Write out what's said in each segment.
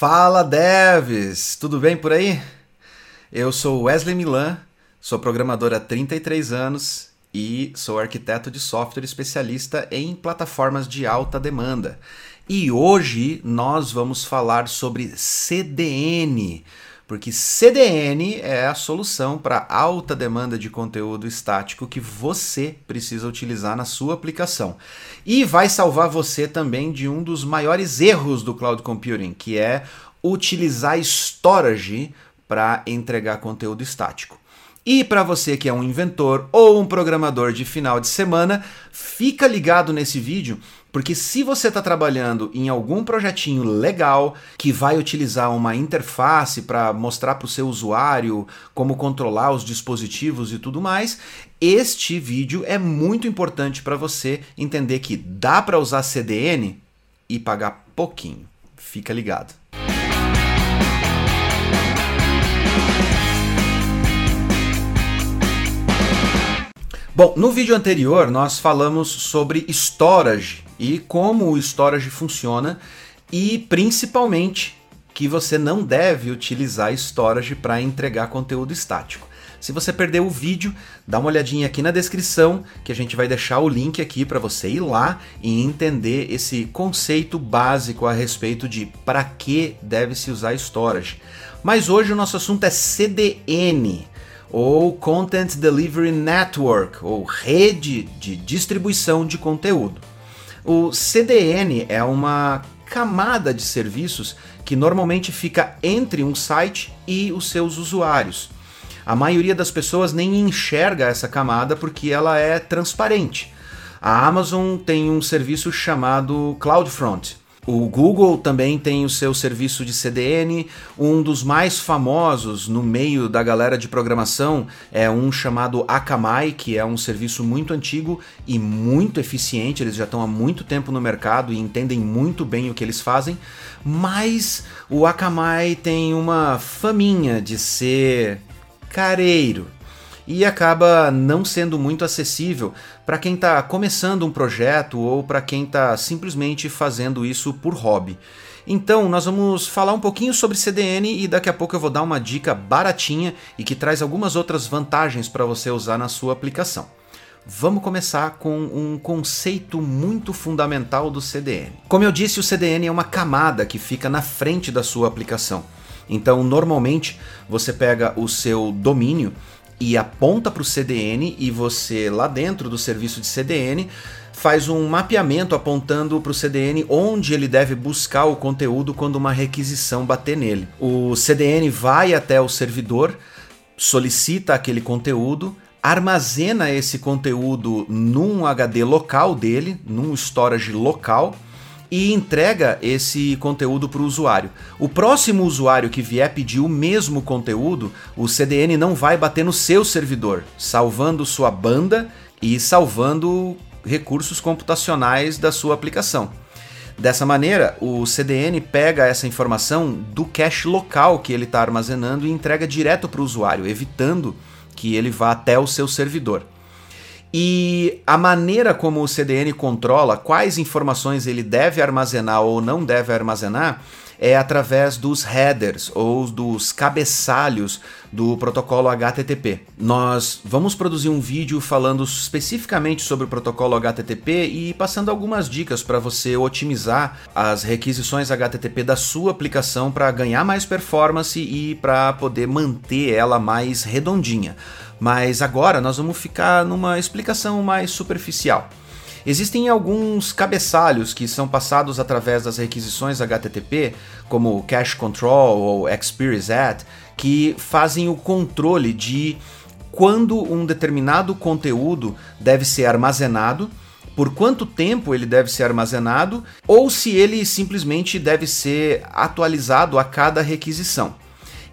Fala devs, tudo bem por aí? Eu sou Wesley Milan, sou programador há 33 anos e sou arquiteto de software especialista em plataformas de alta demanda. E hoje nós vamos falar sobre CDN, porque CDN é a solução para alta demanda de conteúdo estático que você precisa utilizar na sua aplicação. E vai salvar você também de um dos maiores erros do cloud computing, que é utilizar storage para entregar conteúdo estático. E para você que é um inventor ou um programador de final de semana, fica ligado nesse vídeo, porque se você está trabalhando em algum projetinho legal que vai utilizar uma interface para mostrar para o seu usuário como controlar os dispositivos e tudo mais, este vídeo é muito importante para você entender que dá para usar CDN e pagar pouquinho. Fica ligado. Bom, no vídeo anterior nós falamos sobre storage e como o storage funciona e principalmente que você não deve utilizar storage para entregar conteúdo estático. Se você perdeu o vídeo, dá uma olhadinha aqui na descrição, que a gente vai deixar o link aqui para você ir lá e entender esse conceito básico a respeito de para que deve se usar storage. Mas hoje o nosso assunto é CDN, ou Content Delivery Network, ou rede de distribuição de conteúdo. O CDN é uma camada de serviços que normalmente fica entre um site e os seus usuários. A maioria das pessoas nem enxerga essa camada porque ela é transparente. A Amazon tem um serviço chamado CloudFront, o Google também tem o seu serviço de CDN. Um dos mais famosos no meio da galera de programação é um chamado Akamai, que é um serviço muito antigo e muito eficiente. Eles já estão há muito tempo no mercado e entendem muito bem o que eles fazem. Mas o Akamai tem uma faminha de ser careiro e acaba não sendo muito acessível para quem está começando um projeto ou para quem está simplesmente fazendo isso por hobby. Então, nós vamos falar um pouquinho sobre CDN e daqui a pouco eu vou dar uma dica baratinha e que traz algumas outras vantagens para você usar na sua aplicação. Vamos começar com um conceito muito fundamental do CDN. Como eu disse, o CDN é uma camada que fica na frente da sua aplicação. Então, normalmente, você pega o seu domínio e aponta para o CDN e você lá dentro do serviço de CDN faz um mapeamento apontando para o CDN onde ele deve buscar o conteúdo quando uma requisição bater nele. O CDN vai até o servidor, solicita aquele conteúdo, armazena esse conteúdo num HD local dele, num storage local e entrega esse conteúdo para o usuário. O próximo usuário que vier pedir o mesmo conteúdo, o CDN não vai bater no seu servidor, salvando sua banda e salvando recursos computacionais da sua aplicação. Dessa maneira, o CDN pega essa informação do cache local que ele está armazenando e entrega direto para o usuário, evitando que ele vá até o seu servidor. E a maneira como o CDN controla quais informações ele deve armazenar ou não deve armazenar é através dos headers ou dos cabeçalhos do protocolo HTTP. Nós vamos produzir um vídeo falando especificamente sobre o protocolo HTTP e passando algumas dicas para você otimizar as requisições HTTP da sua aplicação para ganhar mais performance e para poder manter ela mais redondinha. Mas agora nós vamos ficar numa explicação mais superficial. Existem alguns cabeçalhos que são passados através das requisições HTTP, como Cache Control ou Experience que fazem o controle de quando um determinado conteúdo deve ser armazenado, por quanto tempo ele deve ser armazenado, ou se ele simplesmente deve ser atualizado a cada requisição.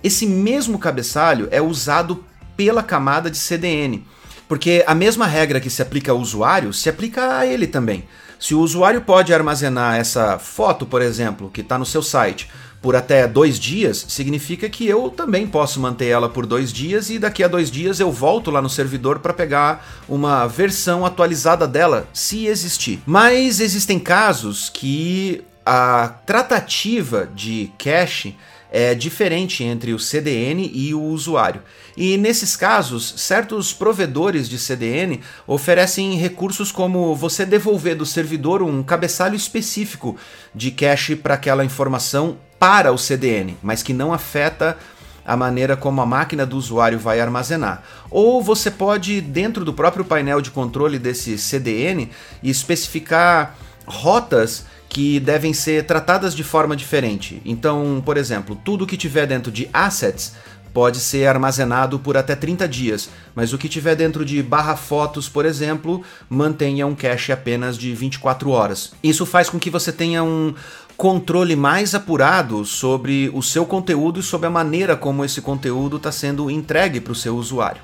Esse mesmo cabeçalho é usado pela camada de CDN. Porque a mesma regra que se aplica ao usuário se aplica a ele também. Se o usuário pode armazenar essa foto, por exemplo, que está no seu site, por até dois dias, significa que eu também posso manter ela por dois dias e daqui a dois dias eu volto lá no servidor para pegar uma versão atualizada dela, se existir. Mas existem casos que a tratativa de cache é diferente entre o CDN e o usuário. E nesses casos, certos provedores de CDN oferecem recursos como você devolver do servidor um cabeçalho específico de cache para aquela informação para o CDN, mas que não afeta a maneira como a máquina do usuário vai armazenar. Ou você pode, dentro do próprio painel de controle desse CDN, especificar rotas que devem ser tratadas de forma diferente. Então, por exemplo, tudo que tiver dentro de assets pode ser armazenado por até 30 dias, mas o que tiver dentro de barra fotos, por exemplo, mantenha um cache apenas de 24 horas. Isso faz com que você tenha um controle mais apurado sobre o seu conteúdo e sobre a maneira como esse conteúdo está sendo entregue para o seu usuário.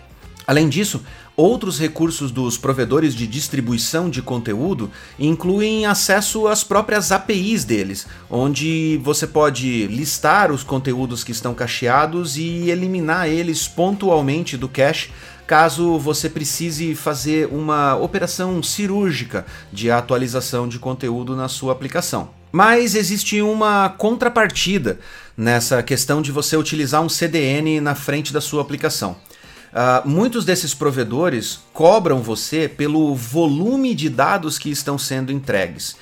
Além disso, outros recursos dos provedores de distribuição de conteúdo incluem acesso às próprias APIs deles, onde você pode listar os conteúdos que estão cacheados e eliminar eles pontualmente do cache caso você precise fazer uma operação cirúrgica de atualização de conteúdo na sua aplicação. Mas existe uma contrapartida nessa questão de você utilizar um CDN na frente da sua aplicação. Uh, muitos desses provedores cobram você pelo volume de dados que estão sendo entregues.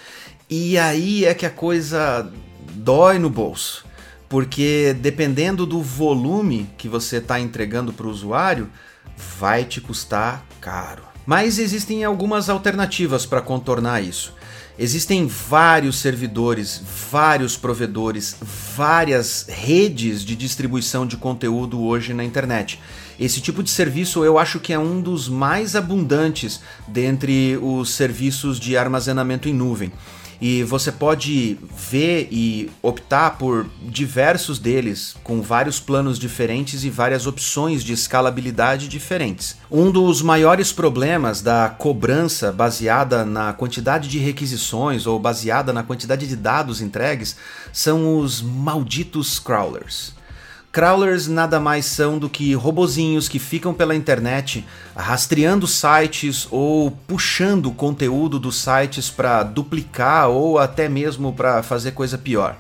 E aí é que a coisa dói no bolso. Porque dependendo do volume que você está entregando para o usuário, vai te custar caro. Mas existem algumas alternativas para contornar isso. Existem vários servidores, vários provedores, várias redes de distribuição de conteúdo hoje na internet. Esse tipo de serviço eu acho que é um dos mais abundantes dentre os serviços de armazenamento em nuvem e você pode ver e optar por diversos deles, com vários planos diferentes e várias opções de escalabilidade diferentes. Um dos maiores problemas da cobrança baseada na quantidade de requisições ou baseada na quantidade de dados entregues são os malditos crawlers. Crawlers nada mais são do que robozinhos que ficam pela internet rastreando sites ou puxando conteúdo dos sites para duplicar ou até mesmo para fazer coisa pior.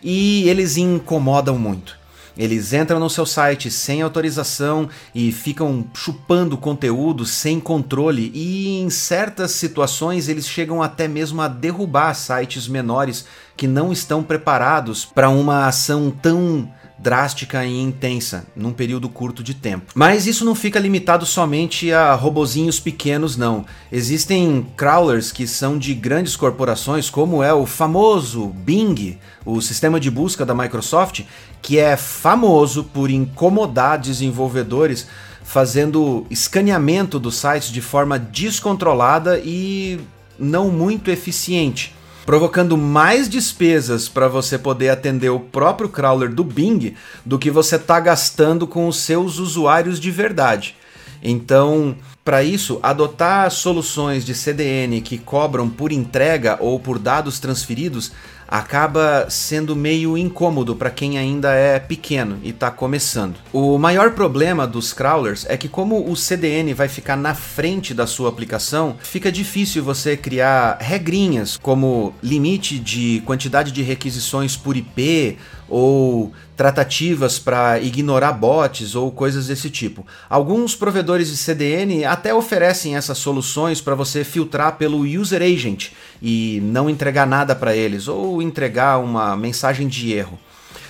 E eles incomodam muito. Eles entram no seu site sem autorização e ficam chupando conteúdo sem controle, e em certas situações eles chegam até mesmo a derrubar sites menores que não estão preparados para uma ação tão drástica e intensa num período curto de tempo. Mas isso não fica limitado somente a robozinhos pequenos, não. Existem crawlers que são de grandes corporações, como é o famoso Bing, o sistema de busca da Microsoft, que é famoso por incomodar desenvolvedores fazendo escaneamento dos sites de forma descontrolada e não muito eficiente provocando mais despesas para você poder atender o próprio crawler do Bing do que você está gastando com os seus usuários de verdade. Então, para isso, adotar soluções de CDN que cobram por entrega ou por dados transferidos acaba sendo meio incômodo para quem ainda é pequeno e está começando. O maior problema dos crawlers é que como o CDN vai ficar na frente da sua aplicação, fica difícil você criar regrinhas como limite de quantidade de requisições por IP ou tratativas para ignorar bots ou coisas desse tipo. Alguns provedores de CDN até oferecem essas soluções para você filtrar pelo user agent e não entregar nada para eles ou entregar uma mensagem de erro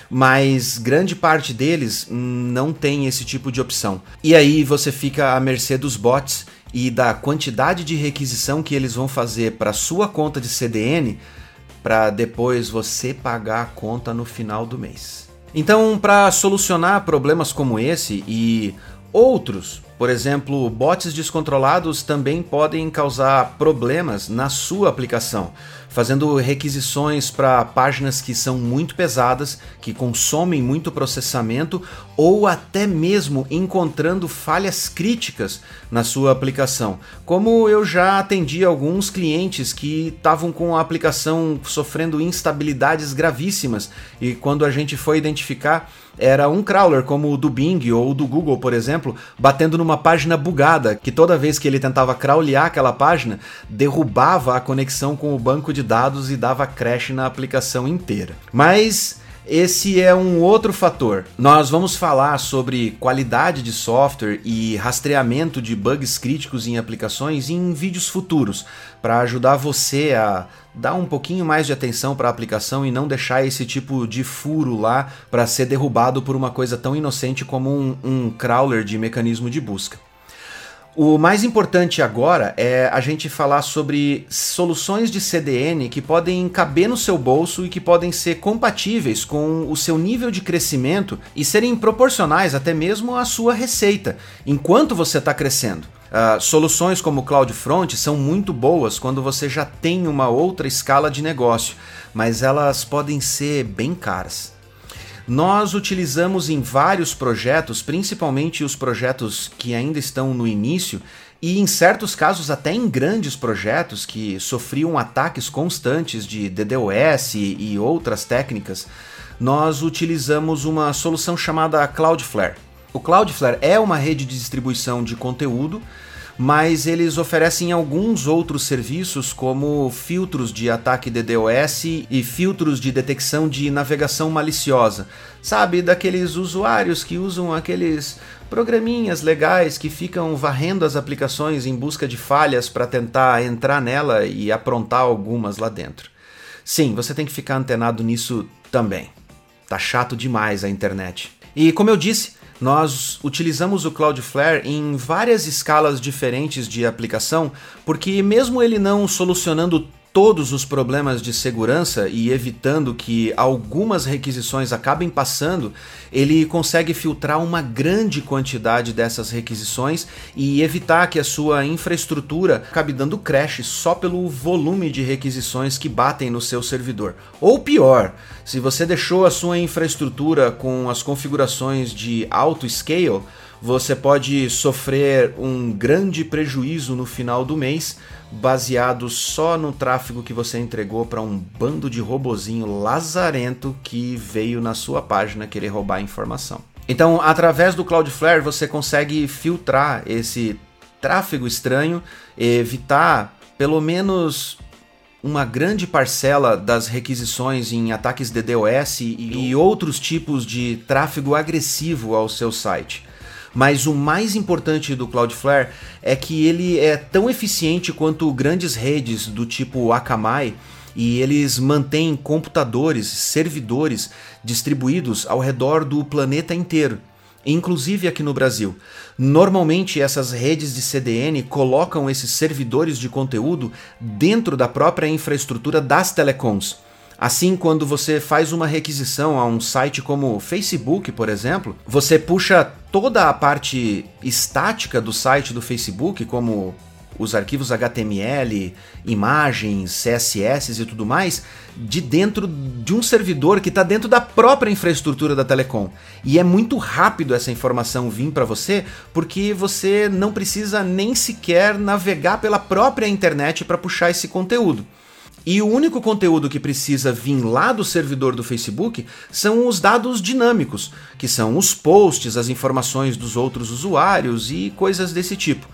mas grande parte deles não tem esse tipo de opção. E aí você fica à mercê dos bots e da quantidade de requisição que eles vão fazer para sua conta de CDN para depois você pagar a conta no final do mês. Então, para solucionar problemas como esse e outros, por exemplo, bots descontrolados também podem causar problemas na sua aplicação fazendo requisições para páginas que são muito pesadas, que consomem muito processamento, ou até mesmo encontrando falhas críticas na sua aplicação. Como eu já atendi alguns clientes que estavam com a aplicação sofrendo instabilidades gravíssimas, e quando a gente foi identificar, era um crawler como o do Bing ou do Google, por exemplo, batendo numa página bugada, que toda vez que ele tentava crawlear aquela página, derrubava a conexão com o banco de de dados e dava crash na aplicação inteira. Mas esse é um outro fator. Nós vamos falar sobre qualidade de software e rastreamento de bugs críticos em aplicações em vídeos futuros, para ajudar você a dar um pouquinho mais de atenção para a aplicação e não deixar esse tipo de furo lá para ser derrubado por uma coisa tão inocente como um, um crawler de mecanismo de busca. O mais importante agora é a gente falar sobre soluções de CDN que podem caber no seu bolso e que podem ser compatíveis com o seu nível de crescimento e serem proporcionais até mesmo à sua receita, enquanto você está crescendo. Uh, soluções como CloudFront são muito boas quando você já tem uma outra escala de negócio, mas elas podem ser bem caras. Nós utilizamos em vários projetos, principalmente os projetos que ainda estão no início, e em certos casos até em grandes projetos que sofriam ataques constantes de DDoS e outras técnicas, nós utilizamos uma solução chamada Cloudflare. O Cloudflare é uma rede de distribuição de conteúdo mas eles oferecem alguns outros serviços como filtros de ataque DDoS e filtros de detecção de navegação maliciosa. Sabe, daqueles usuários que usam aqueles programinhas legais que ficam varrendo as aplicações em busca de falhas para tentar entrar nela e aprontar algumas lá dentro. Sim, você tem que ficar antenado nisso também. Tá chato demais a internet. E como eu disse, nós utilizamos o Cloudflare em várias escalas diferentes de aplicação, porque mesmo ele não solucionando todos os problemas de segurança e evitando que algumas requisições acabem passando, ele consegue filtrar uma grande quantidade dessas requisições e evitar que a sua infraestrutura acabe dando crash só pelo volume de requisições que batem no seu servidor. Ou pior, se você deixou a sua infraestrutura com as configurações de auto scale, você pode sofrer um grande prejuízo no final do mês baseado só no tráfego que você entregou para um bando de robozinho lazarento que veio na sua página querer roubar a informação. Então, através do Cloudflare, você consegue filtrar esse tráfego estranho, evitar pelo menos uma grande parcela das requisições em ataques DDoS e, e outros tipos de tráfego agressivo ao seu site. Mas o mais importante do Cloudflare é que ele é tão eficiente quanto grandes redes do tipo Akamai e eles mantêm computadores, servidores distribuídos ao redor do planeta inteiro, inclusive aqui no Brasil. Normalmente essas redes de CDN colocam esses servidores de conteúdo dentro da própria infraestrutura das telecoms. Assim, quando você faz uma requisição a um site como Facebook, por exemplo, você puxa toda a parte estática do site do Facebook, como os arquivos HTML, imagens, CSS e tudo mais, de dentro de um servidor que está dentro da própria infraestrutura da Telecom. E é muito rápido essa informação vir para você, porque você não precisa nem sequer navegar pela própria internet para puxar esse conteúdo. E o único conteúdo que precisa vir lá do servidor do Facebook são os dados dinâmicos, que são os posts, as informações dos outros usuários e coisas desse tipo.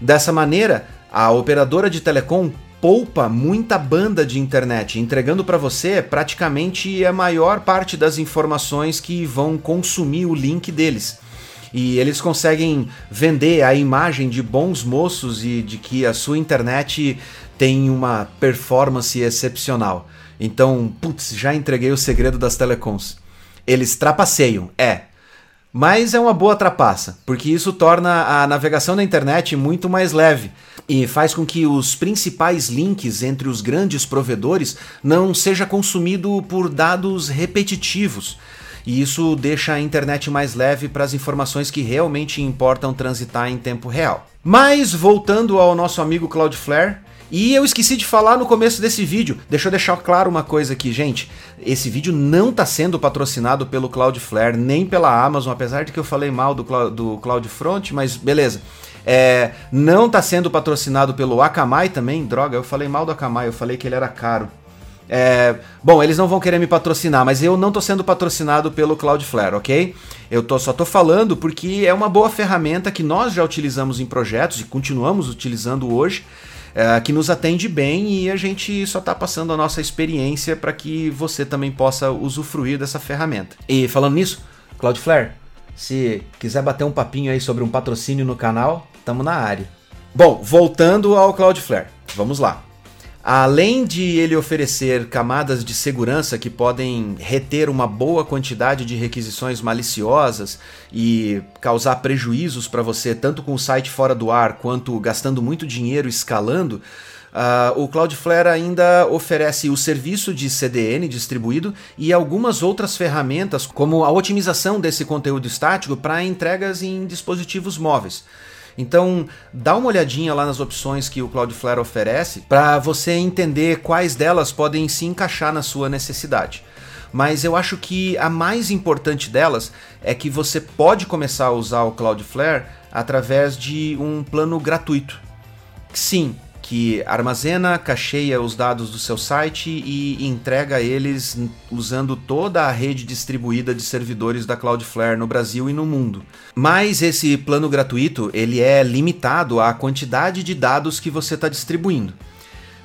Dessa maneira, a operadora de telecom poupa muita banda de internet, entregando para você praticamente a maior parte das informações que vão consumir o link deles. E eles conseguem vender a imagem de bons moços e de que a sua internet tem uma performance excepcional. Então, putz, já entreguei o segredo das telecoms. Eles trapaceiam, é. Mas é uma boa trapaça, porque isso torna a navegação da internet muito mais leve e faz com que os principais links entre os grandes provedores não seja consumido por dados repetitivos. E isso deixa a internet mais leve para as informações que realmente importam transitar em tempo real. Mas voltando ao nosso amigo Cloudflare, e eu esqueci de falar no começo desse vídeo, deixa eu deixar claro uma coisa aqui, gente. Esse vídeo não está sendo patrocinado pelo Cloudflare, nem pela Amazon, apesar de que eu falei mal do, do CloudFront, mas beleza. É, não está sendo patrocinado pelo Akamai também, droga, eu falei mal do Akamai, eu falei que ele era caro. É, bom, eles não vão querer me patrocinar, mas eu não estou sendo patrocinado pelo Cloudflare, ok? Eu tô, só estou falando porque é uma boa ferramenta que nós já utilizamos em projetos e continuamos utilizando hoje é, que nos atende bem e a gente só está passando a nossa experiência para que você também possa usufruir dessa ferramenta. E falando nisso, Cloudflare, se quiser bater um papinho aí sobre um patrocínio no canal, estamos na área. Bom, voltando ao Cloudflare, vamos lá. Além de ele oferecer camadas de segurança que podem reter uma boa quantidade de requisições maliciosas e causar prejuízos para você, tanto com o site fora do ar quanto gastando muito dinheiro escalando, Uh, o Cloudflare ainda oferece o serviço de CDN distribuído e algumas outras ferramentas, como a otimização desse conteúdo estático para entregas em dispositivos móveis. Então, dá uma olhadinha lá nas opções que o Cloudflare oferece para você entender quais delas podem se encaixar na sua necessidade. Mas eu acho que a mais importante delas é que você pode começar a usar o Cloudflare através de um plano gratuito. Sim, que armazena, cacheia os dados do seu site e entrega eles usando toda a rede distribuída de servidores da Cloudflare no Brasil e no mundo. Mas esse plano gratuito ele é limitado à quantidade de dados que você está distribuindo.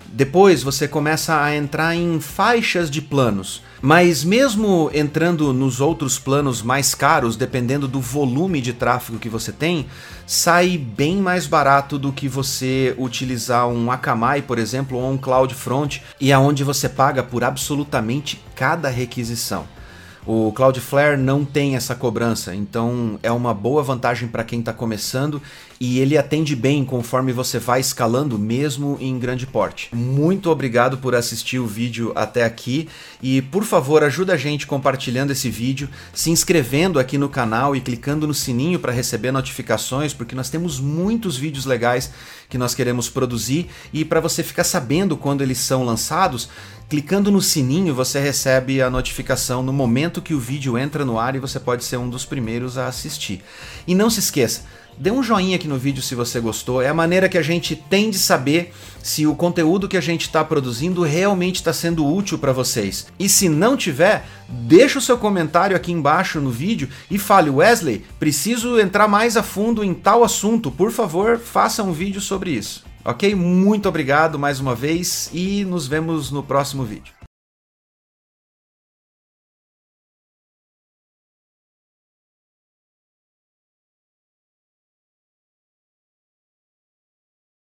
Depois você começa a entrar em faixas de planos. Mas mesmo entrando nos outros planos mais caros, dependendo do volume de tráfego que você tem, sai bem mais barato do que você utilizar um Akamai, por exemplo, ou um CloudFront, e aonde você paga por absolutamente cada requisição. O Cloudflare não tem essa cobrança, então é uma boa vantagem para quem está começando e ele atende bem conforme você vai escalando, mesmo em grande porte. Muito obrigado por assistir o vídeo até aqui e por favor ajuda a gente compartilhando esse vídeo, se inscrevendo aqui no canal e clicando no sininho para receber notificações, porque nós temos muitos vídeos legais que nós queremos produzir e para você ficar sabendo quando eles são lançados, Clicando no sininho, você recebe a notificação no momento que o vídeo entra no ar e você pode ser um dos primeiros a assistir. E não se esqueça, dê um joinha aqui no vídeo se você gostou. É a maneira que a gente tem de saber se o conteúdo que a gente está produzindo realmente está sendo útil para vocês. E se não tiver, deixa o seu comentário aqui embaixo no vídeo e fale, Wesley, preciso entrar mais a fundo em tal assunto. Por favor, faça um vídeo sobre isso. Ok? Muito obrigado mais uma vez e nos vemos no próximo vídeo.